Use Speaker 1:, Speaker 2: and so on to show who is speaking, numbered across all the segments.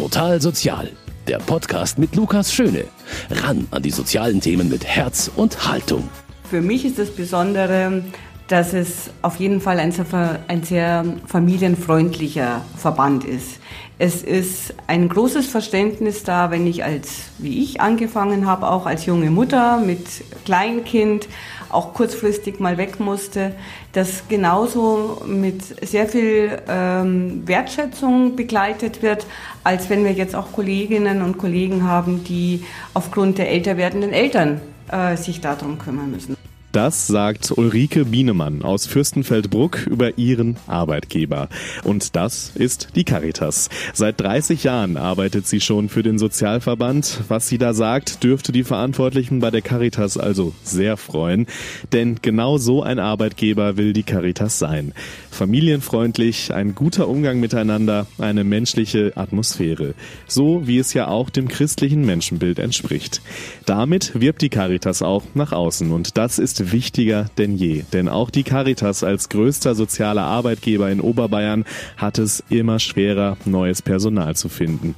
Speaker 1: Total Sozial, der Podcast mit Lukas Schöne. Ran an die sozialen Themen mit Herz und Haltung.
Speaker 2: Für mich ist das Besondere, dass es auf jeden Fall ein sehr, ein sehr familienfreundlicher Verband ist. Es ist ein großes Verständnis da, wenn ich als, wie ich angefangen habe, auch als junge Mutter mit Kleinkind, auch kurzfristig mal weg musste, das genauso mit sehr viel ähm, Wertschätzung begleitet wird, als wenn wir jetzt auch Kolleginnen und Kollegen haben, die aufgrund der älter werdenden Eltern äh, sich darum kümmern müssen.
Speaker 3: Das sagt Ulrike Bienemann aus Fürstenfeldbruck über ihren Arbeitgeber. Und das ist die Caritas. Seit 30 Jahren arbeitet sie schon für den Sozialverband. Was sie da sagt, dürfte die Verantwortlichen bei der Caritas also sehr freuen. Denn genau so ein Arbeitgeber will die Caritas sein. Familienfreundlich, ein guter Umgang miteinander, eine menschliche Atmosphäre. So wie es ja auch dem christlichen Menschenbild entspricht. Damit wirbt die Caritas auch nach außen. Und das ist wichtiger denn je. Denn auch die Caritas als größter sozialer Arbeitgeber in Oberbayern hat es immer schwerer, neues Personal zu finden.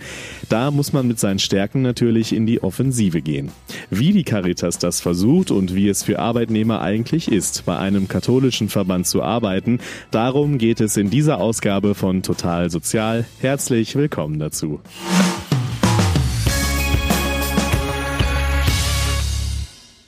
Speaker 3: Da muss man mit seinen Stärken natürlich in die Offensive gehen. Wie die Caritas das versucht und wie es für Arbeitnehmer eigentlich ist, bei einem katholischen Verband zu arbeiten, darum geht es in dieser Ausgabe von Total Sozial. Herzlich willkommen dazu.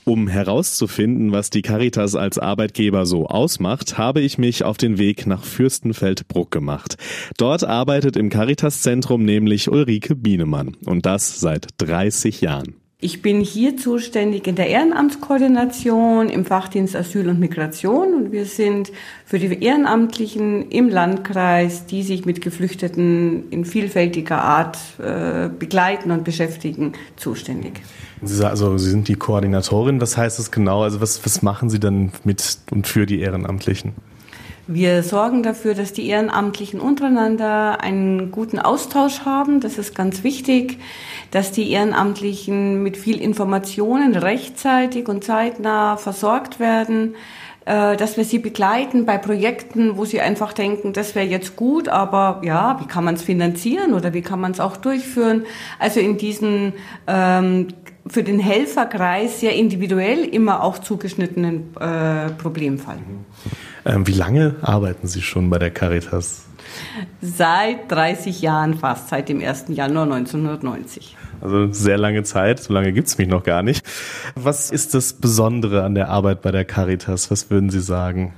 Speaker 3: Um herauszufinden, was die Caritas als Arbeitgeber so ausmacht, habe ich mich auf den Weg nach Fürstenfeldbruck gemacht. Dort arbeitet im Caritas-Zentrum nämlich Ulrike Bienemann und das seit 30 Jahren.
Speaker 2: Ich bin hier zuständig in der Ehrenamtskoordination im Fachdienst Asyl und Migration und wir sind für die Ehrenamtlichen im Landkreis, die sich mit Geflüchteten in vielfältiger Art äh, begleiten und beschäftigen, zuständig.
Speaker 3: Sie, also Sie sind die Koordinatorin, was heißt das genau? Also was, was machen Sie dann mit und für die Ehrenamtlichen?
Speaker 2: Wir sorgen dafür, dass die Ehrenamtlichen untereinander einen guten Austausch haben. Das ist ganz wichtig, dass die Ehrenamtlichen mit viel Informationen rechtzeitig und zeitnah versorgt werden, äh, dass wir sie begleiten bei Projekten, wo sie einfach denken, das wäre jetzt gut, aber ja, wie kann man es finanzieren oder wie kann man es auch durchführen? Also in diesen ähm, für den Helferkreis sehr individuell immer auch zugeschnittenen äh, Problemfall. Mhm.
Speaker 3: Ähm, wie lange arbeiten Sie schon bei der Caritas?
Speaker 2: Seit 30 Jahren fast, seit dem 1. Januar 1990.
Speaker 3: Also sehr lange Zeit, so lange gibt es mich noch gar nicht. Was ist das Besondere an der Arbeit bei der Caritas? Was würden Sie sagen?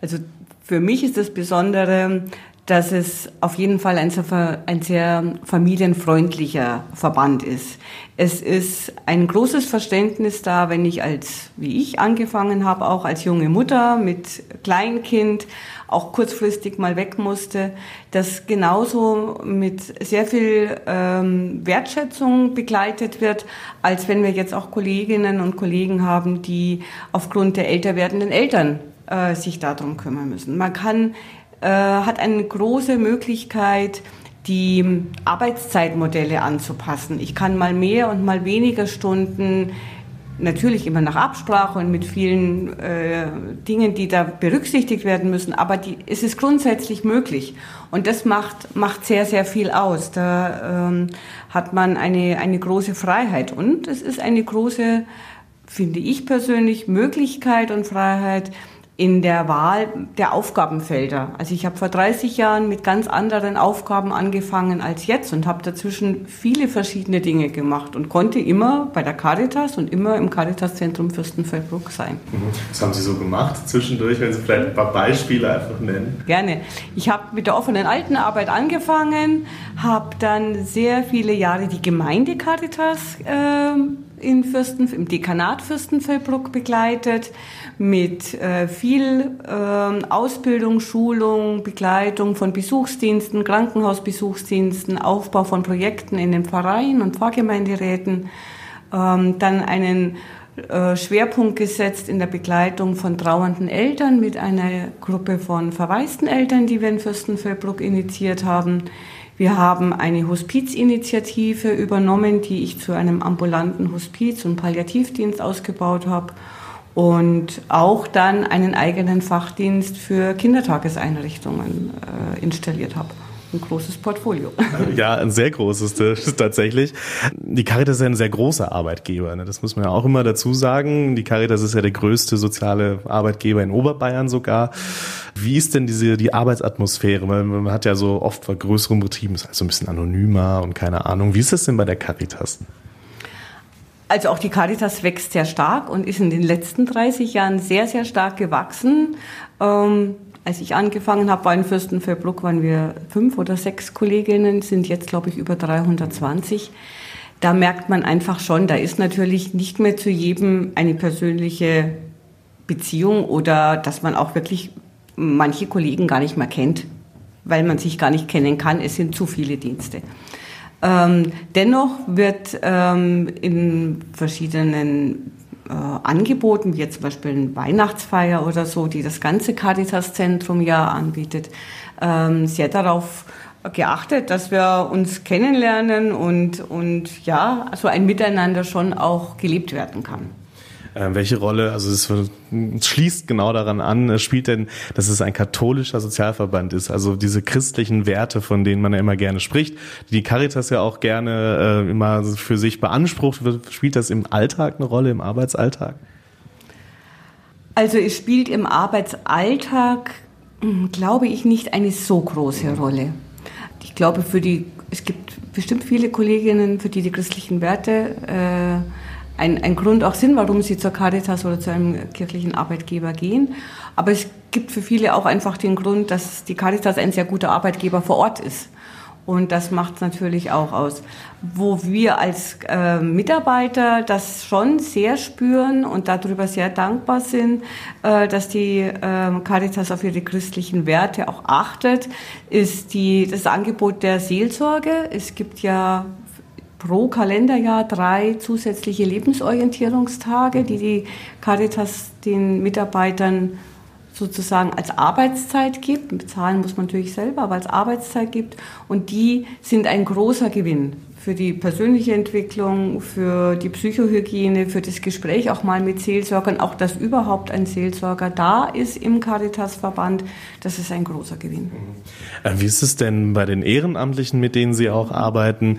Speaker 2: Also für mich ist das Besondere, dass es auf jeden Fall ein sehr, ein sehr familienfreundlicher Verband ist. Es ist ein großes Verständnis da, wenn ich als, wie ich angefangen habe, auch als junge Mutter mit Kleinkind auch kurzfristig mal weg musste, das genauso mit sehr viel ähm, Wertschätzung begleitet wird, als wenn wir jetzt auch Kolleginnen und Kollegen haben, die aufgrund der älter werdenden Eltern äh, sich darum kümmern müssen. Man kann hat eine große Möglichkeit, die Arbeitszeitmodelle anzupassen. Ich kann mal mehr und mal weniger Stunden, natürlich immer nach Absprache und mit vielen äh, Dingen, die da berücksichtigt werden müssen, aber die, es ist grundsätzlich möglich. Und das macht, macht sehr, sehr viel aus. Da ähm, hat man eine, eine große Freiheit. Und es ist eine große, finde ich persönlich, Möglichkeit und Freiheit, in der Wahl der Aufgabenfelder. Also ich habe vor 30 Jahren mit ganz anderen Aufgaben angefangen als jetzt und habe dazwischen viele verschiedene Dinge gemacht und konnte immer bei der Caritas und immer im Caritas-Zentrum Fürstenfeldbruck sein.
Speaker 3: Mhm. Was haben Sie so gemacht zwischendurch, wenn Sie vielleicht ein paar Beispiele einfach nennen?
Speaker 2: Gerne. Ich habe mit der offenen Altenarbeit angefangen, habe dann sehr viele Jahre die Gemeinde Caritas äh, in Fürsten, im Dekanat Fürstenfeldbruck begleitet mit äh, viel äh, Ausbildung, Schulung, Begleitung von Besuchsdiensten, Krankenhausbesuchsdiensten, Aufbau von Projekten in den Pfarreien und Pfarrgemeinderäten, ähm, dann einen äh, Schwerpunkt gesetzt in der Begleitung von trauernden Eltern mit einer Gruppe von verwaisten Eltern, die wir in Fürstenfeldbruck initiiert haben. Wir haben eine Hospizinitiative übernommen, die ich zu einem ambulanten Hospiz- und Palliativdienst ausgebaut habe und auch dann einen eigenen Fachdienst für Kindertageseinrichtungen äh, installiert habe. Ein großes Portfolio.
Speaker 3: Ja, ein sehr großes tatsächlich. Die Caritas ist ja ein sehr großer Arbeitgeber. Ne? Das muss man ja auch immer dazu sagen. Die Caritas ist ja der größte soziale Arbeitgeber in Oberbayern sogar. Wie ist denn diese die Arbeitsatmosphäre? Man, hat ja so oft bei größeren Betrieben ist also ein bisschen anonymer und keine Ahnung. Wie ist das denn bei der Caritas?
Speaker 2: Also auch die Caritas wächst sehr stark und ist in den letzten 30 Jahren sehr, sehr stark gewachsen. Ähm, als ich angefangen habe, war in Fürstenfeldbruck waren wir fünf oder sechs Kolleginnen, sind jetzt, glaube ich, über 320. Da merkt man einfach schon, da ist natürlich nicht mehr zu jedem eine persönliche Beziehung oder dass man auch wirklich manche Kollegen gar nicht mehr kennt, weil man sich gar nicht kennen kann. Es sind zu viele Dienste. Ähm, dennoch wird ähm, in verschiedenen äh, Angeboten, wie jetzt zum Beispiel eine Weihnachtsfeier oder so, die das ganze Caritas-Zentrum ja anbietet, ähm, sehr darauf geachtet, dass wir uns kennenlernen und, und ja, so ein Miteinander schon auch gelebt werden kann.
Speaker 3: Äh, welche Rolle, also es schließt genau daran an, spielt denn, dass es ein katholischer Sozialverband ist, also diese christlichen Werte, von denen man ja immer gerne spricht, die Caritas ja auch gerne äh, immer für sich beansprucht, spielt das im Alltag eine Rolle, im Arbeitsalltag?
Speaker 2: Also es spielt im Arbeitsalltag, hm, glaube ich, nicht eine so große Rolle. Ich glaube, für die, es gibt bestimmt viele Kolleginnen, für die die christlichen Werte äh, ein, ein Grund auch sind, warum sie zur Caritas oder zu einem kirchlichen Arbeitgeber gehen. Aber es gibt für viele auch einfach den Grund, dass die Caritas ein sehr guter Arbeitgeber vor Ort ist. Und das macht es natürlich auch aus. Wo wir als äh, Mitarbeiter das schon sehr spüren und darüber sehr dankbar sind, äh, dass die äh, Caritas auf ihre christlichen Werte auch achtet, ist die, das Angebot der Seelsorge. Es gibt ja pro Kalenderjahr drei zusätzliche Lebensorientierungstage, die die Caritas den Mitarbeitern sozusagen als Arbeitszeit gibt. Bezahlen muss man natürlich selber, aber als Arbeitszeit gibt. Und die sind ein großer Gewinn für die persönliche Entwicklung, für die Psychohygiene, für das Gespräch auch mal mit Seelsorgern, auch dass überhaupt ein Seelsorger da ist im Caritas-Verband, das ist ein großer Gewinn.
Speaker 3: Äh, wie ist es denn bei den Ehrenamtlichen, mit denen Sie auch arbeiten?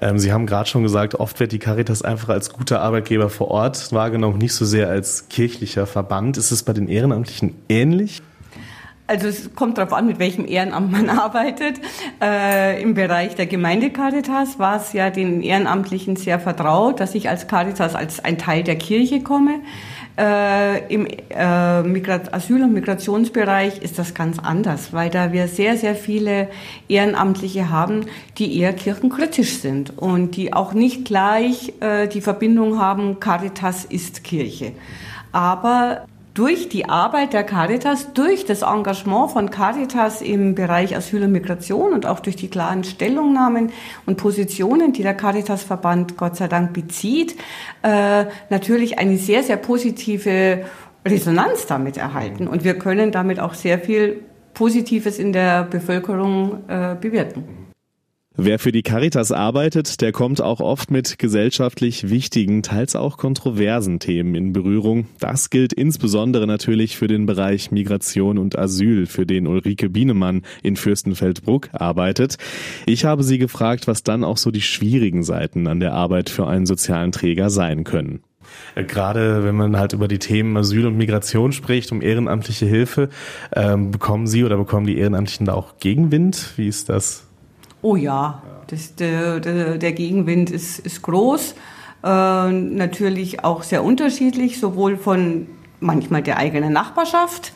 Speaker 3: Ähm, Sie haben gerade schon gesagt, oft wird die Caritas einfach als guter Arbeitgeber vor Ort wahrgenommen, nicht so sehr als kirchlicher Verband. Ist es bei den Ehrenamtlichen ähnlich?
Speaker 2: Also es kommt darauf an, mit welchem Ehrenamt man arbeitet. Äh, Im Bereich der Gemeinde Caritas war es ja den Ehrenamtlichen sehr vertraut, dass ich als Caritas als ein Teil der Kirche komme. Äh, Im äh, Asyl- und Migrationsbereich ist das ganz anders, weil da wir sehr, sehr viele Ehrenamtliche haben, die eher kirchenkritisch sind und die auch nicht gleich äh, die Verbindung haben, Caritas ist Kirche. Aber durch die Arbeit der Caritas, durch das Engagement von Caritas im Bereich Asyl und Migration und auch durch die klaren Stellungnahmen und Positionen, die der Caritas-Verband Gott sei Dank bezieht, äh, natürlich eine sehr, sehr positive Resonanz damit erhalten. Und wir können damit auch sehr viel Positives in der Bevölkerung äh, bewirken.
Speaker 3: Wer für die Caritas arbeitet, der kommt auch oft mit gesellschaftlich wichtigen, teils auch kontroversen Themen in Berührung. Das gilt insbesondere natürlich für den Bereich Migration und Asyl, für den Ulrike Bienemann in Fürstenfeldbruck arbeitet. Ich habe sie gefragt, was dann auch so die schwierigen Seiten an der Arbeit für einen sozialen Träger sein können. Gerade wenn man halt über die Themen Asyl und Migration spricht, um ehrenamtliche Hilfe, ähm, bekommen Sie oder bekommen die Ehrenamtlichen da auch Gegenwind? Wie ist das?
Speaker 2: Oh ja, das, der, der, Gegenwind ist, ist groß, äh, natürlich auch sehr unterschiedlich, sowohl von manchmal der eigenen Nachbarschaft,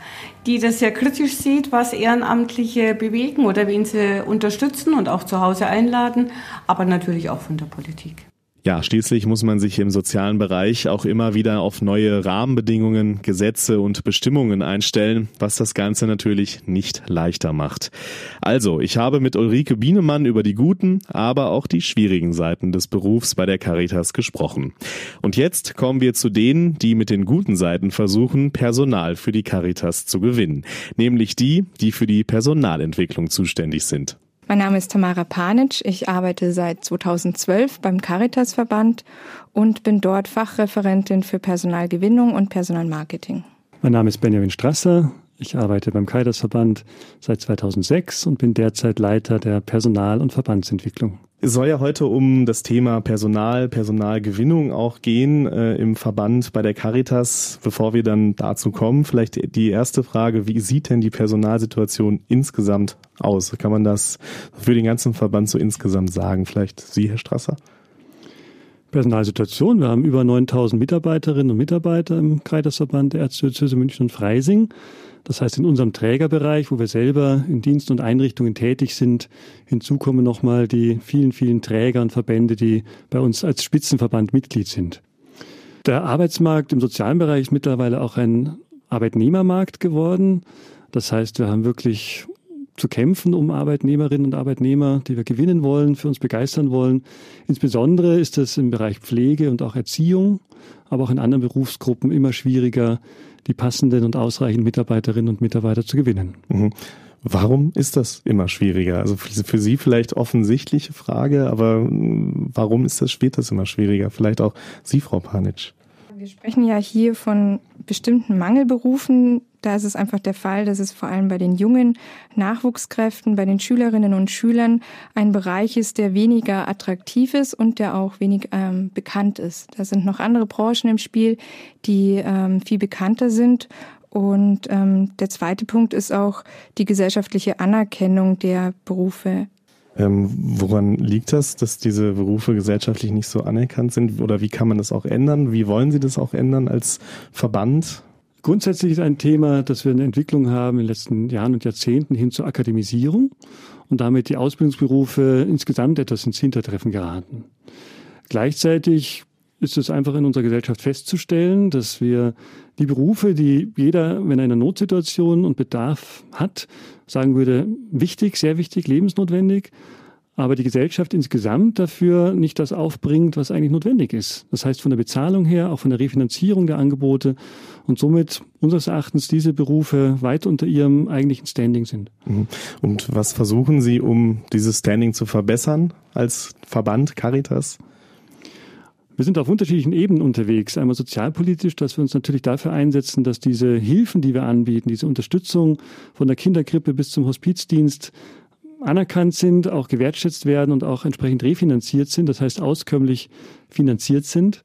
Speaker 2: die das sehr kritisch sieht, was Ehrenamtliche bewegen oder wen sie unterstützen und auch zu Hause einladen, aber natürlich auch von der Politik.
Speaker 3: Ja, schließlich muss man sich im sozialen Bereich auch immer wieder auf neue Rahmenbedingungen, Gesetze und Bestimmungen einstellen, was das Ganze natürlich nicht leichter macht. Also, ich habe mit Ulrike Bienemann über die guten, aber auch die schwierigen Seiten des Berufs bei der Caritas gesprochen. Und jetzt kommen wir zu denen, die mit den guten Seiten versuchen, Personal für die Caritas zu gewinnen, nämlich die, die für die Personalentwicklung zuständig sind.
Speaker 4: Mein Name ist Tamara Panic. Ich arbeite seit 2012 beim Caritas-Verband und bin dort Fachreferentin für Personalgewinnung und Personalmarketing.
Speaker 5: Mein Name ist Benjamin Strasser. Ich arbeite beim Kaidersverband seit 2006 und bin derzeit Leiter der Personal- und Verbandsentwicklung.
Speaker 3: Es soll ja heute um das Thema Personal, Personalgewinnung auch gehen äh, im Verband bei der Caritas. Bevor wir dann dazu kommen, vielleicht die erste Frage, wie sieht denn die Personalsituation insgesamt aus? Kann man das für den ganzen Verband so insgesamt sagen? Vielleicht Sie, Herr Strasser?
Speaker 5: Personalsituation. Wir haben über 9000 Mitarbeiterinnen und Mitarbeiter im Kreitersverband der Erzdiözese München und Freising. Das heißt, in unserem Trägerbereich, wo wir selber in Diensten und Einrichtungen tätig sind, hinzu kommen nochmal die vielen, vielen Träger und Verbände, die bei uns als Spitzenverband Mitglied sind. Der Arbeitsmarkt im sozialen Bereich ist mittlerweile auch ein Arbeitnehmermarkt geworden. Das heißt, wir haben wirklich zu kämpfen um Arbeitnehmerinnen und Arbeitnehmer, die wir gewinnen wollen, für uns begeistern wollen. Insbesondere ist das im Bereich Pflege und auch Erziehung, aber auch in anderen Berufsgruppen immer schwieriger, die passenden und ausreichenden Mitarbeiterinnen und Mitarbeiter zu gewinnen.
Speaker 3: Mhm. Warum ist das immer schwieriger? Also für Sie vielleicht offensichtliche Frage, aber warum ist das, wird das immer schwieriger? Vielleicht auch Sie, Frau Panitsch.
Speaker 4: Wir sprechen ja hier von bestimmten Mangelberufen. Da ist es einfach der Fall, dass es vor allem bei den jungen Nachwuchskräften, bei den Schülerinnen und Schülern ein Bereich ist, der weniger attraktiv ist und der auch wenig ähm, bekannt ist. Da sind noch andere Branchen im Spiel, die ähm, viel bekannter sind. Und ähm, der zweite Punkt ist auch die gesellschaftliche Anerkennung der Berufe
Speaker 3: ähm, woran liegt das, dass diese Berufe gesellschaftlich nicht so anerkannt sind? Oder wie kann man das auch ändern? Wie wollen Sie das auch ändern als Verband?
Speaker 5: Grundsätzlich ist ein Thema, dass wir eine Entwicklung haben in den letzten Jahren und Jahrzehnten hin zur Akademisierung und damit die Ausbildungsberufe insgesamt etwas ins Hintertreffen geraten. Gleichzeitig ist es einfach in unserer Gesellschaft festzustellen, dass wir die Berufe, die jeder, wenn er eine Notsituation und Bedarf hat, sagen würde, wichtig, sehr wichtig, lebensnotwendig, aber die Gesellschaft insgesamt dafür nicht das aufbringt, was eigentlich notwendig ist. Das heißt von der Bezahlung her, auch von der Refinanzierung der Angebote und somit unseres Erachtens diese Berufe weit unter ihrem eigentlichen Standing sind.
Speaker 3: Mhm. Und was versuchen Sie, um dieses Standing zu verbessern als Verband Caritas?
Speaker 5: Wir sind auf unterschiedlichen Ebenen unterwegs. Einmal sozialpolitisch, dass wir uns natürlich dafür einsetzen, dass diese Hilfen, die wir anbieten, diese Unterstützung von der Kinderkrippe bis zum Hospizdienst anerkannt sind, auch gewertschätzt werden und auch entsprechend refinanziert sind, das heißt auskömmlich finanziert sind.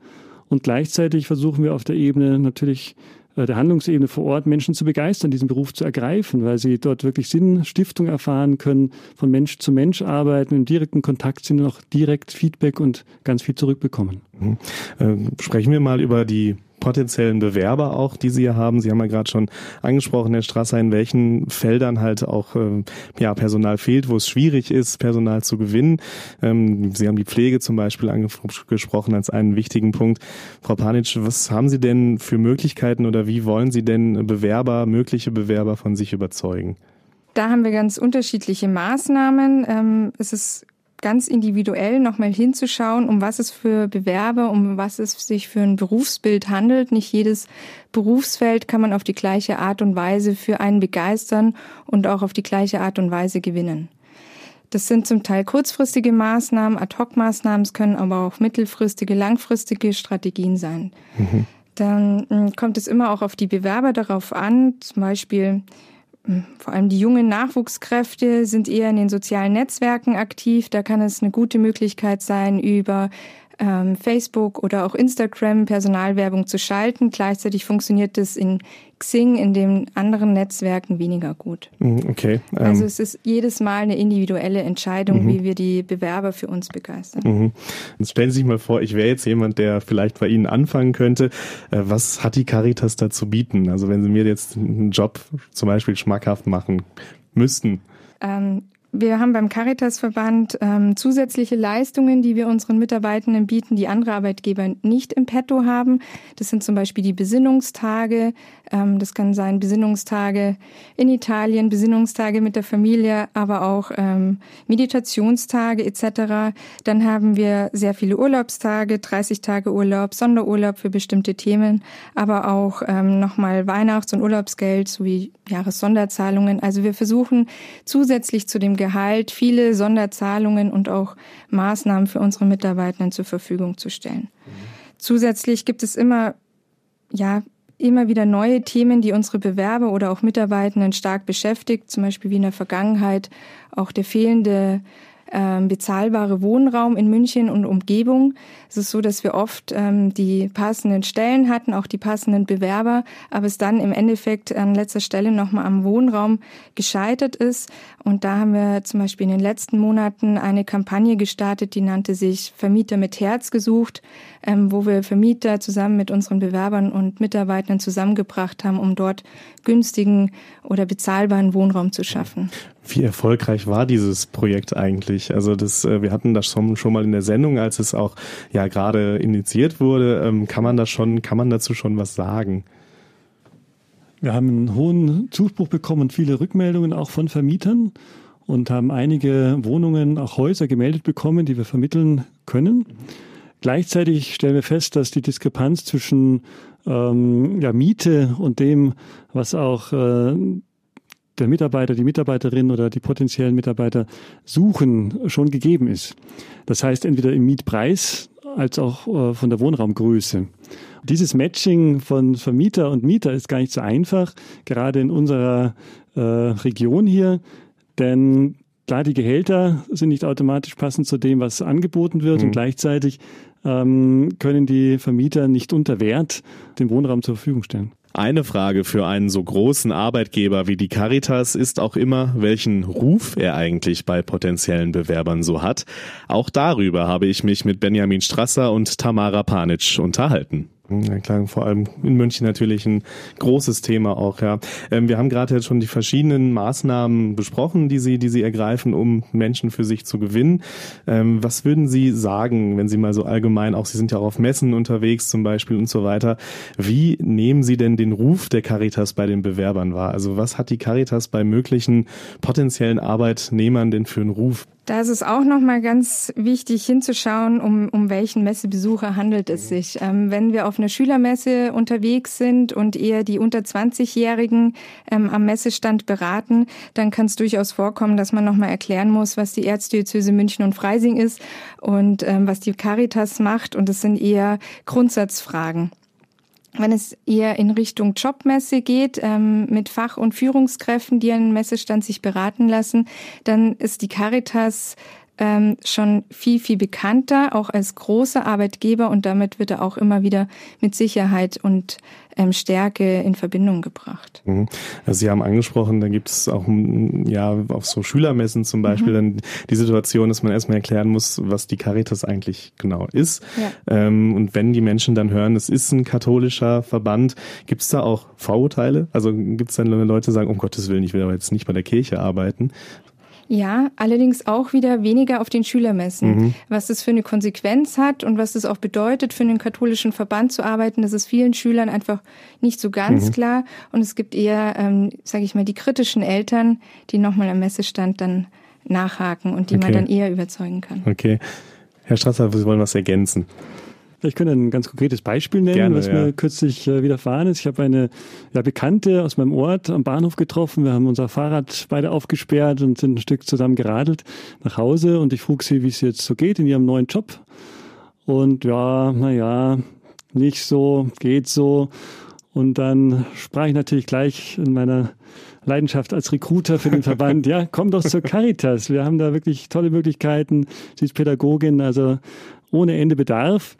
Speaker 5: Und gleichzeitig versuchen wir auf der Ebene natürlich äh, der Handlungsebene vor Ort Menschen zu begeistern, diesen Beruf zu ergreifen, weil sie dort wirklich Sinn, Stiftung erfahren können, von Mensch zu Mensch arbeiten, im direkten Kontakt sind und auch direkt Feedback und ganz viel zurückbekommen.
Speaker 3: Mhm. Äh, sprechen wir mal über die potenziellen Bewerber auch, die Sie hier haben. Sie haben ja gerade schon angesprochen, Herr Strasser, in welchen Feldern halt auch äh, ja, Personal fehlt, wo es schwierig ist, Personal zu gewinnen. Ähm, Sie haben die Pflege zum Beispiel angesprochen als einen wichtigen Punkt. Frau Panitsch, was haben Sie denn für Möglichkeiten oder wie wollen Sie denn Bewerber, mögliche Bewerber von sich überzeugen?
Speaker 4: Da haben wir ganz unterschiedliche Maßnahmen. Ähm, es ist ganz individuell nochmal hinzuschauen, um was es für Bewerber, um was es sich für ein Berufsbild handelt. Nicht jedes Berufsfeld kann man auf die gleiche Art und Weise für einen begeistern und auch auf die gleiche Art und Weise gewinnen. Das sind zum Teil kurzfristige Maßnahmen, Ad-hoc-Maßnahmen, es können aber auch mittelfristige, langfristige Strategien sein. Mhm. Dann hm, kommt es immer auch auf die Bewerber darauf an, zum Beispiel vor allem die jungen Nachwuchskräfte sind eher in den sozialen Netzwerken aktiv. Da kann es eine gute Möglichkeit sein, über Facebook oder auch Instagram Personalwerbung zu schalten. Gleichzeitig funktioniert das in Xing, in den anderen Netzwerken weniger gut.
Speaker 3: Mhm, okay.
Speaker 4: Ähm. Also es ist jedes Mal eine individuelle Entscheidung, mhm. wie wir die Bewerber für uns begeistern. Mhm.
Speaker 3: Jetzt stellen Sie sich mal vor, ich wäre jetzt jemand, der vielleicht bei Ihnen anfangen könnte. Äh, was hat die Caritas da zu bieten? Also wenn Sie mir jetzt einen Job zum Beispiel schmackhaft machen müssten.
Speaker 4: Ähm, wir haben beim Caritasverband ähm, zusätzliche Leistungen, die wir unseren Mitarbeitenden bieten, die andere Arbeitgeber nicht im Petto haben. Das sind zum Beispiel die Besinnungstage. Ähm, das kann sein Besinnungstage in Italien, Besinnungstage mit der Familie, aber auch ähm, Meditationstage etc. Dann haben wir sehr viele Urlaubstage, 30 Tage Urlaub, Sonderurlaub für bestimmte Themen, aber auch ähm, nochmal Weihnachts- und Urlaubsgeld sowie Jahressonderzahlungen. Also wir versuchen zusätzlich zu dem Gehalt viele Sonderzahlungen und auch Maßnahmen für unsere Mitarbeitenden zur Verfügung zu stellen. Mhm. Zusätzlich gibt es immer ja immer wieder neue Themen, die unsere Bewerber oder auch Mitarbeitenden stark beschäftigt, zum Beispiel wie in der Vergangenheit auch der fehlende ähm, bezahlbare Wohnraum in München und Umgebung. Es ist so, dass wir oft ähm, die passenden Stellen hatten, auch die passenden Bewerber, aber es dann im Endeffekt an letzter Stelle nochmal am Wohnraum gescheitert ist. Und da haben wir zum Beispiel in den letzten Monaten eine Kampagne gestartet, die nannte sich Vermieter mit Herz gesucht, ähm, wo wir Vermieter zusammen mit unseren Bewerbern und Mitarbeitern zusammengebracht haben, um dort günstigen oder bezahlbaren Wohnraum zu schaffen.
Speaker 3: Wie erfolgreich war dieses Projekt eigentlich? Also das, äh, wir hatten das schon, schon mal in der Sendung, als es auch ja gerade initiiert wurde. Ähm, kann man das schon, kann man dazu schon was sagen?
Speaker 5: Wir haben einen hohen Zuspruch bekommen und viele Rückmeldungen auch von Vermietern und haben einige Wohnungen, auch Häuser gemeldet bekommen, die wir vermitteln können. Gleichzeitig stellen wir fest, dass die Diskrepanz zwischen ähm, ja, Miete und dem, was auch äh, der Mitarbeiter, die Mitarbeiterin oder die potenziellen Mitarbeiter suchen, schon gegeben ist. Das heißt, entweder im Mietpreis als auch äh, von der Wohnraumgröße. Dieses Matching von Vermieter und Mieter ist gar nicht so einfach, gerade in unserer äh, Region hier, denn klar, die Gehälter sind nicht automatisch passend zu dem, was angeboten wird mhm. und gleichzeitig ähm, können die Vermieter nicht unter Wert den Wohnraum zur Verfügung stellen.
Speaker 3: Eine Frage für einen so großen Arbeitgeber wie die Caritas ist auch immer, welchen Ruf er eigentlich bei potenziellen Bewerbern so hat. Auch darüber habe ich mich mit Benjamin Strasser und Tamara Panic unterhalten. Ja, klar, vor allem in München natürlich ein großes Thema auch, ja. Ähm, wir haben gerade jetzt schon die verschiedenen Maßnahmen besprochen, die Sie, die Sie ergreifen, um Menschen für sich zu gewinnen. Ähm, was würden Sie sagen, wenn Sie mal so allgemein, auch Sie sind ja auch auf Messen unterwegs zum Beispiel und so weiter. Wie nehmen Sie denn den Ruf der Caritas bei den Bewerbern wahr? Also was hat die Caritas bei möglichen potenziellen Arbeitnehmern denn für einen Ruf?
Speaker 4: Da ist es auch nochmal ganz wichtig hinzuschauen, um, um welchen Messebesucher handelt es sich. Ähm, wenn wir auf einer Schülermesse unterwegs sind und eher die unter 20-Jährigen ähm, am Messestand beraten, dann kann es durchaus vorkommen, dass man nochmal erklären muss, was die Erzdiözese München und Freising ist und ähm, was die Caritas macht. Und es sind eher Grundsatzfragen. Wenn es eher in Richtung Jobmesse geht, ähm, mit Fach- und Führungskräften, die an Messestand sich beraten lassen, dann ist die Caritas ähm, schon viel, viel bekannter, auch als großer Arbeitgeber und damit wird er auch immer wieder mit Sicherheit und ähm, Stärke in Verbindung gebracht.
Speaker 3: Mhm. Also Sie haben angesprochen, da gibt es auch ja auf so Schülermessen zum Beispiel mhm. dann die Situation, dass man erstmal erklären muss, was die Caritas eigentlich genau ist. Ja. Ähm, und wenn die Menschen dann hören, es ist ein katholischer Verband, gibt es da auch Vorurteile? Also gibt es dann Leute, die sagen, um Gottes Willen, ich will aber jetzt nicht bei der Kirche arbeiten.
Speaker 4: Ja, allerdings auch wieder weniger auf den Schülermessen. Mhm. Was das für eine Konsequenz hat und was das auch bedeutet, für einen katholischen Verband zu arbeiten, das ist vielen Schülern einfach nicht so ganz mhm. klar. Und es gibt eher, ähm, sage ich mal, die kritischen Eltern, die nochmal am Messestand dann nachhaken und die okay. man dann eher überzeugen kann.
Speaker 3: Okay. Herr Strasser, Sie wollen was ergänzen.
Speaker 5: Ich könnte ein ganz konkretes Beispiel nennen, Gerne, was ja. mir kürzlich äh, widerfahren ist. Ich habe eine ja, Bekannte aus meinem Ort am Bahnhof getroffen. Wir haben unser Fahrrad beide aufgesperrt und sind ein Stück zusammen geradelt nach Hause. Und ich frug sie, wie es jetzt so geht in ihrem neuen Job. Und ja, naja, nicht so, geht so. Und dann sprach ich natürlich gleich in meiner Leidenschaft als Recruiter für den Verband, ja, komm doch zur Caritas. Wir haben da wirklich tolle Möglichkeiten. Sie ist Pädagogin, also ohne Ende Bedarf.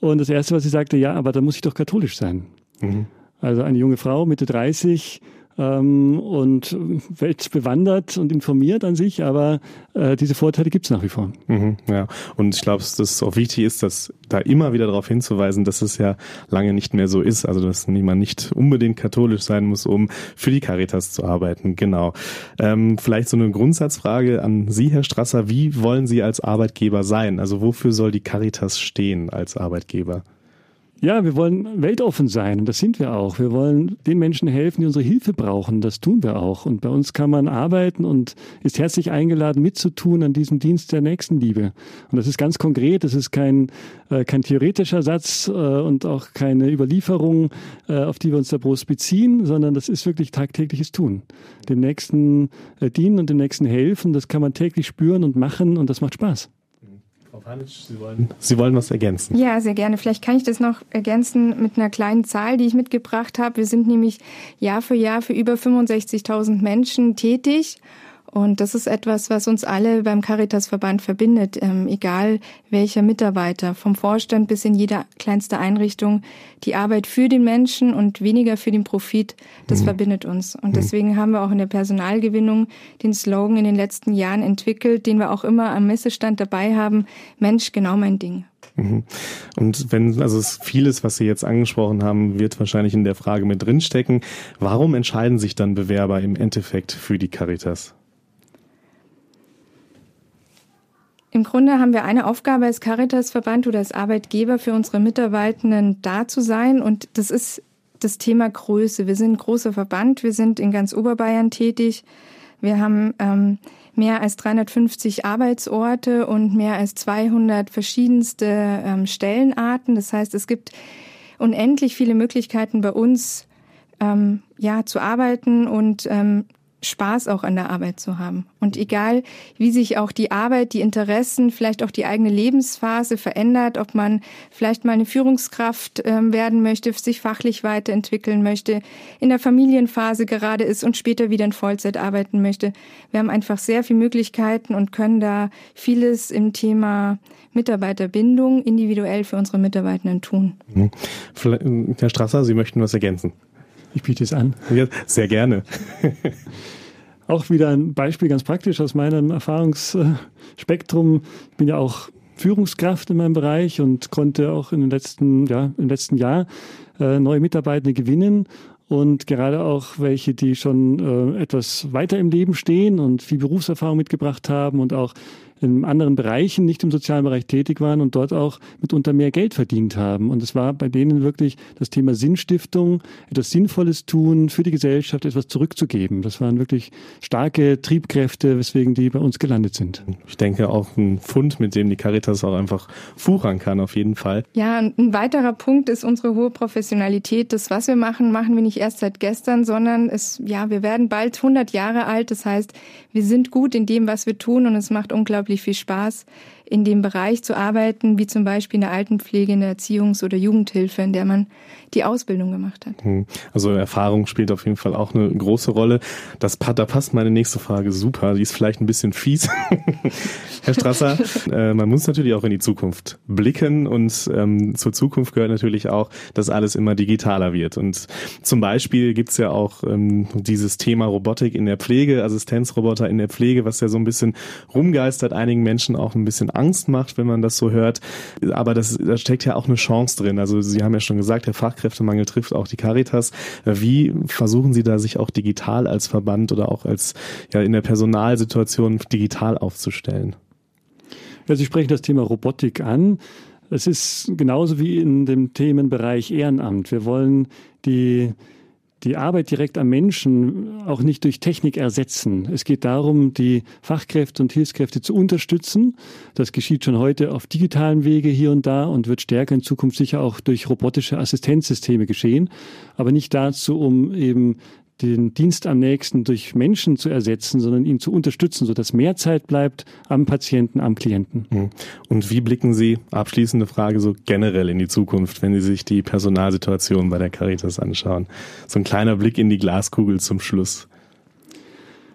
Speaker 5: Und das Erste, was sie sagte, ja, aber da muss ich doch katholisch sein. Mhm. Also eine junge Frau, Mitte 30, ähm, und weltbewandert und informiert an sich, aber äh, diese Vorteile gibt es nach wie vor.
Speaker 3: Mhm, ja, und ich glaube, dass es auch wichtig ist, dass da immer wieder darauf hinzuweisen, dass es ja lange nicht mehr so ist, also dass man nicht unbedingt katholisch sein muss, um für die Caritas zu arbeiten. Genau. Ähm, vielleicht so eine Grundsatzfrage an Sie, Herr Strasser, wie wollen Sie als Arbeitgeber sein? Also wofür soll die Caritas stehen als Arbeitgeber?
Speaker 5: Ja, wir wollen weltoffen sein und das sind wir auch. Wir wollen den Menschen helfen, die unsere Hilfe brauchen. Das tun wir auch. Und bei uns kann man arbeiten und ist herzlich eingeladen, mitzutun an diesem Dienst der Nächstenliebe. Und das ist ganz konkret. Das ist kein, äh, kein theoretischer Satz äh, und auch keine Überlieferung, äh, auf die wir uns da bloß beziehen, sondern das ist wirklich tagtägliches Tun. Dem Nächsten äh, dienen und dem Nächsten helfen. Das kann man täglich spüren und machen und das macht Spaß.
Speaker 3: Frau Panitsch, Sie wollen, Sie wollen was ergänzen.
Speaker 4: Ja, sehr gerne. Vielleicht kann ich das noch ergänzen mit einer kleinen Zahl, die ich mitgebracht habe. Wir sind nämlich Jahr für Jahr für über 65.000 Menschen tätig und das ist etwas, was uns alle beim Caritas-Verband verbindet, ähm, egal welcher Mitarbeiter, vom Vorstand bis in jede kleinste Einrichtung. Die Arbeit für den Menschen und weniger für den Profit, das mhm. verbindet uns. Und mhm. deswegen haben wir auch in der Personalgewinnung den Slogan in den letzten Jahren entwickelt, den wir auch immer am Messestand dabei haben. Mensch, genau mein Ding.
Speaker 3: Mhm. Und wenn, also vieles, was Sie jetzt angesprochen haben, wird wahrscheinlich in der Frage mit drinstecken. Warum entscheiden sich dann Bewerber im Endeffekt für die Caritas?
Speaker 4: Im Grunde haben wir eine Aufgabe als Caritas-Verband oder als Arbeitgeber für unsere Mitarbeitenden da zu sein. Und das ist das Thema Größe. Wir sind ein großer Verband. Wir sind in ganz Oberbayern tätig. Wir haben ähm, mehr als 350 Arbeitsorte und mehr als 200 verschiedenste ähm, Stellenarten. Das heißt, es gibt unendlich viele Möglichkeiten bei uns, ähm, ja, zu arbeiten und ähm, Spaß auch an der Arbeit zu haben. Und egal, wie sich auch die Arbeit, die Interessen, vielleicht auch die eigene Lebensphase verändert, ob man vielleicht mal eine Führungskraft ähm, werden möchte, sich fachlich weiterentwickeln möchte, in der Familienphase gerade ist und später wieder in Vollzeit arbeiten möchte. Wir haben einfach sehr viele Möglichkeiten und können da vieles im Thema Mitarbeiterbindung individuell für unsere Mitarbeitenden tun. Mhm.
Speaker 3: Herr Strasser, Sie möchten was ergänzen?
Speaker 5: Ich biete es an.
Speaker 3: Ja, sehr gerne.
Speaker 5: auch wieder ein Beispiel ganz praktisch aus meinem Erfahrungsspektrum. Ich bin ja auch Führungskraft in meinem Bereich und konnte auch in den letzten, ja, im letzten Jahr äh, neue Mitarbeitende gewinnen und gerade auch welche, die schon äh, etwas weiter im Leben stehen und viel Berufserfahrung mitgebracht haben und auch in anderen Bereichen, nicht im sozialen Bereich tätig waren und dort auch mitunter mehr Geld verdient haben. Und es war bei denen wirklich das Thema Sinnstiftung, etwas Sinnvolles tun, für die Gesellschaft etwas zurückzugeben. Das waren wirklich starke Triebkräfte, weswegen die bei uns gelandet sind.
Speaker 3: Ich denke auch ein Fund, mit dem die Caritas auch einfach fuchern kann, auf jeden Fall.
Speaker 4: Ja, ein weiterer Punkt ist unsere hohe Professionalität. Das, was wir machen, machen wir nicht erst seit gestern, sondern es, ja, wir werden bald 100 Jahre alt. Das heißt, wir sind gut in dem, was wir tun und es macht unglaublich unglaublich viel Spaß, in dem Bereich zu arbeiten, wie zum Beispiel in der Altenpflege, in der Erziehungs- oder Jugendhilfe, in der man die Ausbildung gemacht hat. Hm.
Speaker 3: Also Erfahrung spielt auf jeden Fall auch eine große Rolle. Das, da passt meine nächste Frage super. Die ist vielleicht ein bisschen fies. Herr Strasser, äh, man muss natürlich auch in die Zukunft blicken und ähm, zur Zukunft gehört natürlich auch, dass alles immer digitaler wird. Und zum Beispiel gibt's ja auch ähm, dieses Thema Robotik in der Pflege, Assistenzroboter in der Pflege, was ja so ein bisschen rumgeistert, einigen Menschen auch ein bisschen Angst macht, wenn man das so hört. Aber das, da steckt ja auch eine Chance drin. Also Sie haben ja schon gesagt, der Fachkräftemangel trifft auch die Caritas. Wie versuchen Sie da sich auch digital als Verband oder auch als ja in der Personalsituation digital aufzustellen?
Speaker 5: Ja, Sie sprechen das Thema Robotik an. Es ist genauso wie in dem Themenbereich Ehrenamt. Wir wollen die die Arbeit direkt am Menschen auch nicht durch Technik ersetzen. Es geht darum, die Fachkräfte und Hilfskräfte zu unterstützen. Das geschieht schon heute auf digitalen Wege hier und da und wird stärker in Zukunft sicher auch durch robotische Assistenzsysteme geschehen. Aber nicht dazu, um eben den Dienst am nächsten durch Menschen zu ersetzen, sondern ihn zu unterstützen, sodass mehr Zeit bleibt am Patienten, am Klienten.
Speaker 3: Hm. Und wie blicken Sie, abschließende Frage, so generell in die Zukunft, wenn Sie sich die Personalsituation bei der Caritas anschauen? So ein kleiner Blick in die Glaskugel zum Schluss.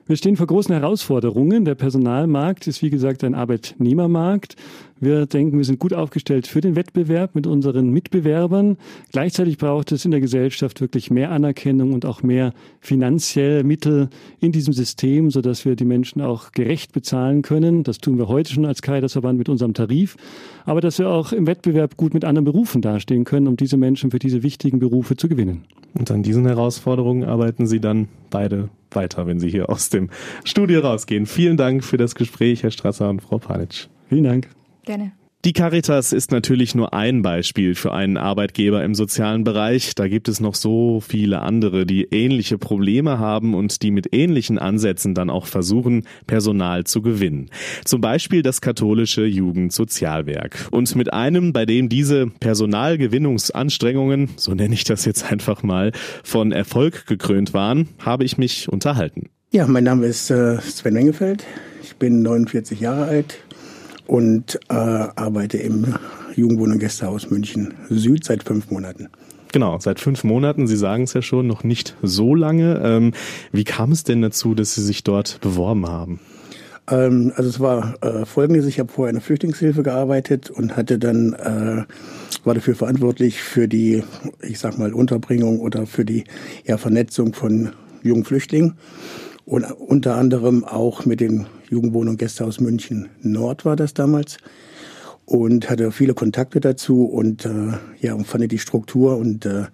Speaker 5: Wir stehen vor großen Herausforderungen. Der Personalmarkt ist, wie gesagt, ein Arbeitnehmermarkt. Wir denken, wir sind gut aufgestellt für den Wettbewerb mit unseren Mitbewerbern. Gleichzeitig braucht es in der Gesellschaft wirklich mehr Anerkennung und auch mehr finanzielle Mittel in diesem System, sodass wir die Menschen auch gerecht bezahlen können. Das tun wir heute schon als Caritasverband mit unserem Tarif. Aber dass wir auch im Wettbewerb gut mit anderen Berufen dastehen können, um diese Menschen für diese wichtigen Berufe zu gewinnen.
Speaker 3: Und an diesen Herausforderungen arbeiten Sie dann beide weiter, wenn Sie hier aus dem Studio rausgehen. Vielen Dank für das Gespräch, Herr Strasser und Frau Panitsch.
Speaker 5: Vielen Dank.
Speaker 4: Gerne.
Speaker 3: Die Caritas ist natürlich nur ein Beispiel für einen Arbeitgeber im sozialen Bereich. Da gibt es noch so viele andere, die ähnliche Probleme haben und die mit ähnlichen Ansätzen dann auch versuchen, Personal zu gewinnen. Zum Beispiel das katholische Jugendsozialwerk. Und mit einem, bei dem diese Personalgewinnungsanstrengungen, so nenne ich das jetzt einfach mal, von Erfolg gekrönt waren, habe ich mich unterhalten.
Speaker 6: Ja, mein Name ist äh, Sven Engefeld. Ich bin 49 Jahre alt und äh, arbeite im Jugendwohn- und Gästehaus München Süd seit fünf Monaten.
Speaker 3: Genau, seit fünf Monaten, Sie sagen es ja schon, noch nicht so lange. Ähm, wie kam es denn dazu, dass Sie sich dort beworben haben?
Speaker 6: Ähm, also es war äh, folgendes, ich habe vorher in der Flüchtlingshilfe gearbeitet und hatte dann, äh, war dafür verantwortlich für die, ich sag mal, Unterbringung oder für die ja, Vernetzung von jungen Flüchtlingen und unter anderem auch mit dem Jugendwohnung Gästehaus München Nord war das damals und hatte viele Kontakte dazu und äh, ja und fand die Struktur und äh,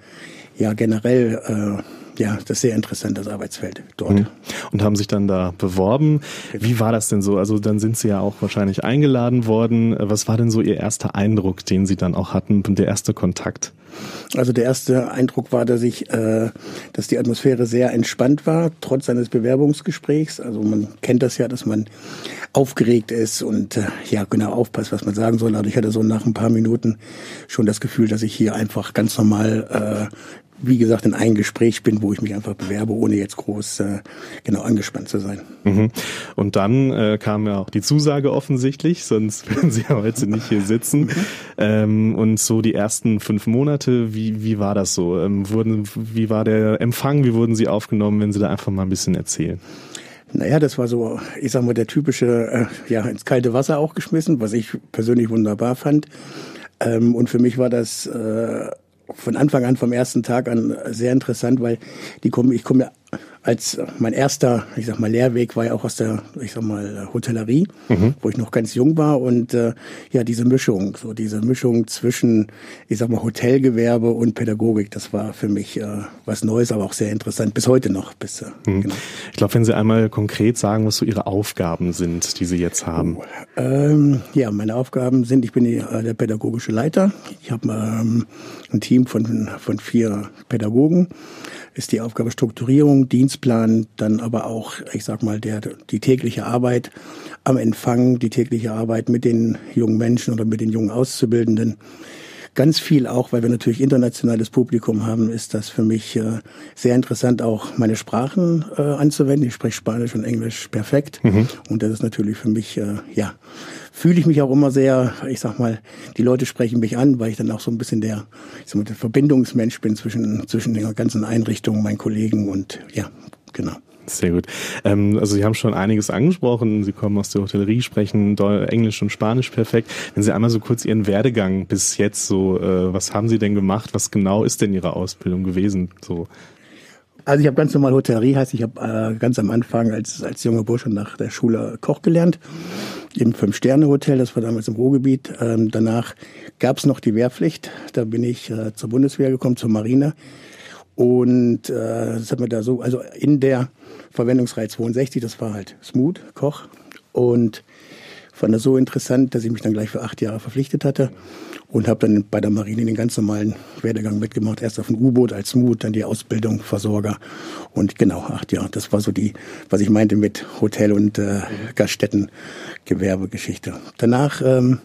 Speaker 6: ja generell äh, ja, das ist sehr interessant, das Arbeitsfeld dort. Mhm.
Speaker 3: Und haben sich dann da beworben. Genau. Wie war das denn so? Also dann sind Sie ja auch wahrscheinlich eingeladen worden. Was war denn so Ihr erster Eindruck, den Sie dann auch hatten und der erste Kontakt?
Speaker 6: Also der erste Eindruck war, dass ich, äh, dass die Atmosphäre sehr entspannt war, trotz eines Bewerbungsgesprächs. Also man kennt das ja, dass man aufgeregt ist und äh, ja genau aufpasst, was man sagen soll. Also ich hatte so nach ein paar Minuten schon das Gefühl, dass ich hier einfach ganz normal äh, wie gesagt, in ein Gespräch bin, wo ich mich einfach bewerbe, ohne jetzt groß äh, genau angespannt zu sein.
Speaker 3: Mhm. Und dann äh, kam ja auch die Zusage offensichtlich, sonst würden Sie ja heute nicht hier sitzen. Mhm. Ähm, und so die ersten fünf Monate, wie, wie war das so? Ähm, wurden, wie war der Empfang? Wie wurden Sie aufgenommen, wenn Sie da einfach mal ein bisschen erzählen?
Speaker 6: Naja, das war so, ich sag mal, der typische, äh, ja, ins kalte Wasser auch geschmissen, was ich persönlich wunderbar fand. Ähm, und für mich war das äh, von Anfang an, vom ersten Tag an sehr interessant, weil die kommen, ich komme ja als mein erster, ich sag mal, Lehrweg war ja auch aus der, ich sag mal, Hotellerie, mhm. wo ich noch ganz jung war und äh, ja, diese Mischung, so diese Mischung zwischen, ich sag mal, Hotelgewerbe und Pädagogik, das war für mich äh, was Neues, aber auch sehr interessant, bis heute noch. Bis, äh,
Speaker 3: mhm. genau. Ich glaube, wenn Sie einmal konkret sagen, was so Ihre Aufgaben sind, die Sie jetzt haben. Oh,
Speaker 6: ähm, ja, meine Aufgaben sind, ich bin die, äh, der pädagogische Leiter. Ich habe ähm, ein Team von, von vier Pädagogen ist die Aufgabe Strukturierung, Dienstplan, dann aber auch, ich sag mal, der, die tägliche Arbeit am Empfang, die tägliche Arbeit mit den jungen Menschen oder mit den jungen Auszubildenden. Ganz viel auch, weil wir natürlich internationales Publikum haben, ist das für mich äh, sehr interessant, auch meine Sprachen äh, anzuwenden. Ich spreche Spanisch und Englisch perfekt. Mhm. Und das ist natürlich für mich, äh, ja, fühle ich mich auch immer sehr, ich sag mal, die Leute sprechen mich an, weil ich dann auch so ein bisschen der, ich sag mal, der Verbindungsmensch bin zwischen, zwischen den ganzen Einrichtungen, meinen Kollegen und ja, genau.
Speaker 3: Sehr gut. Ähm, also Sie haben schon einiges angesprochen. Sie kommen aus der Hotellerie, sprechen Englisch und Spanisch perfekt. Wenn Sie einmal so kurz Ihren Werdegang bis jetzt so, äh, was haben Sie denn gemacht? Was genau ist denn Ihre Ausbildung gewesen? So.
Speaker 6: Also ich habe ganz normal Hotellerie, heißt ich habe äh, ganz am Anfang als als junger Bursche nach der Schule Koch gelernt im Fünf-Sterne-Hotel, das war damals im Ruhrgebiet. Ähm, danach gab es noch die Wehrpflicht, da bin ich äh, zur Bundeswehr gekommen, zur Marine und äh, das hat mir da so, also in der Verwendungsreihe 62, das war halt Smooth, Koch. Und fand das so interessant, dass ich mich dann gleich für acht Jahre verpflichtet hatte und habe dann bei der Marine den ganz normalen Werdegang mitgemacht. Erst auf dem U-Boot als Smooth, dann die Ausbildung, Versorger und genau acht Jahre. Das war so die, was ich meinte mit Hotel- und äh, Gaststätten-Gewerbegeschichte. Danach ähm,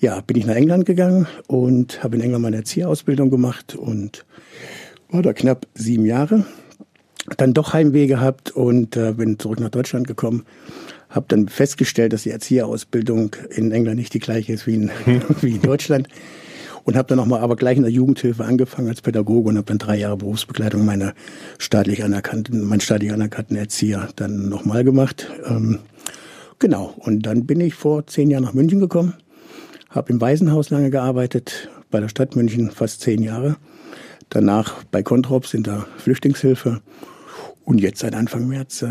Speaker 6: ja, bin ich nach England gegangen und habe in England meine Erzieherausbildung gemacht und war da knapp sieben Jahre. Dann doch Heimweh gehabt und äh, bin zurück nach Deutschland gekommen. Habe dann festgestellt, dass die Erzieherausbildung in England nicht die gleiche ist wie in, wie in Deutschland. Und habe dann nochmal aber gleich in der Jugendhilfe angefangen als Pädagoge und habe dann drei Jahre Berufsbegleitung meiner staatlich anerkannten, meinen staatlich anerkannten Erzieher dann nochmal gemacht. Ähm, genau. Und dann bin ich vor zehn Jahren nach München gekommen, habe im Waisenhaus lange gearbeitet, bei der Stadt München fast zehn Jahre Danach bei Kontrops in der Flüchtlingshilfe und jetzt seit Anfang März. Äh,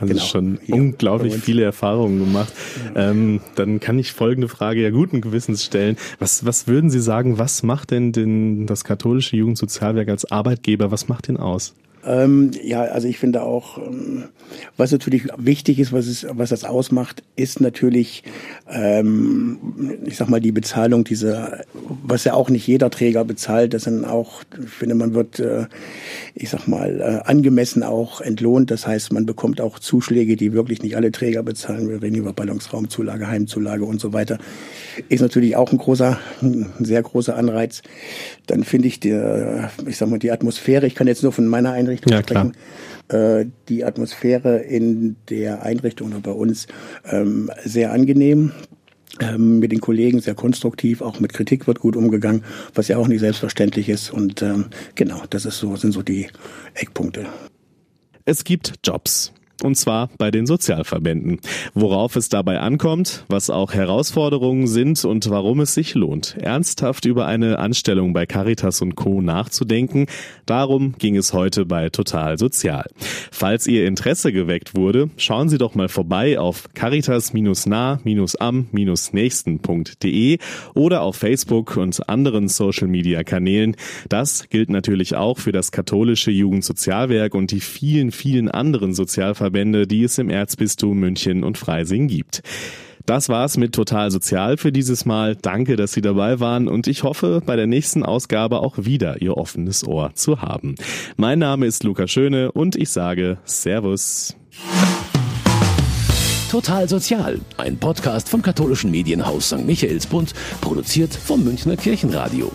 Speaker 3: also genau, schon unglaublich viele Erfahrungen gemacht. Ja. Ähm, dann kann ich folgende Frage ja guten Gewissens stellen. Was, was würden Sie sagen, was macht denn den, das katholische Jugendsozialwerk als Arbeitgeber, was macht den aus?
Speaker 6: Ähm, ja, also ich finde auch, ähm, was natürlich wichtig ist, was, es, was das ausmacht, ist natürlich, ähm, ich sag mal, die Bezahlung dieser, was ja auch nicht jeder Träger bezahlt, das sind auch, ich finde, man wird, äh, ich sag mal, äh, angemessen auch entlohnt. Das heißt, man bekommt auch Zuschläge, die wirklich nicht alle Träger bezahlen. Wir reden über Ballungsraumzulage, Heimzulage und so weiter. Ist natürlich auch ein großer, ein sehr großer Anreiz. Dann finde ich die, ich sag mal, die Atmosphäre, ich kann jetzt nur von meiner Einrichtung Einrichtung ja, sprechen. Äh, die Atmosphäre in der Einrichtung oder bei uns ähm, sehr angenehm. ähm, mit den Kollegen sehr konstruktiv, auch mit Kritik wird gut umgegangen, was ja auch nicht selbstverständlich ist. Und ähm, genau, das ist so, sind so die Eckpunkte.
Speaker 3: Es gibt Jobs und zwar bei den Sozialverbänden. Worauf es dabei ankommt, was auch Herausforderungen sind und warum es sich lohnt, ernsthaft über eine Anstellung bei Caritas und Co. nachzudenken, darum ging es heute bei Total Sozial. Falls Ihr Interesse geweckt wurde, schauen Sie doch mal vorbei auf caritas-nah-am-nächsten.de oder auf Facebook und anderen Social-Media-Kanälen. Das gilt natürlich auch für das katholische Jugendsozialwerk und die vielen, vielen anderen Sozialverbände Verbände, die es im Erzbistum München und Freising gibt. Das war's mit Total Sozial für dieses Mal. Danke, dass Sie dabei waren und ich hoffe, bei der nächsten Ausgabe auch wieder Ihr offenes Ohr zu haben. Mein Name ist Luca Schöne und ich sage Servus.
Speaker 1: Total Sozial, ein Podcast vom katholischen Medienhaus St. Michaelsbund, produziert vom Münchner Kirchenradio.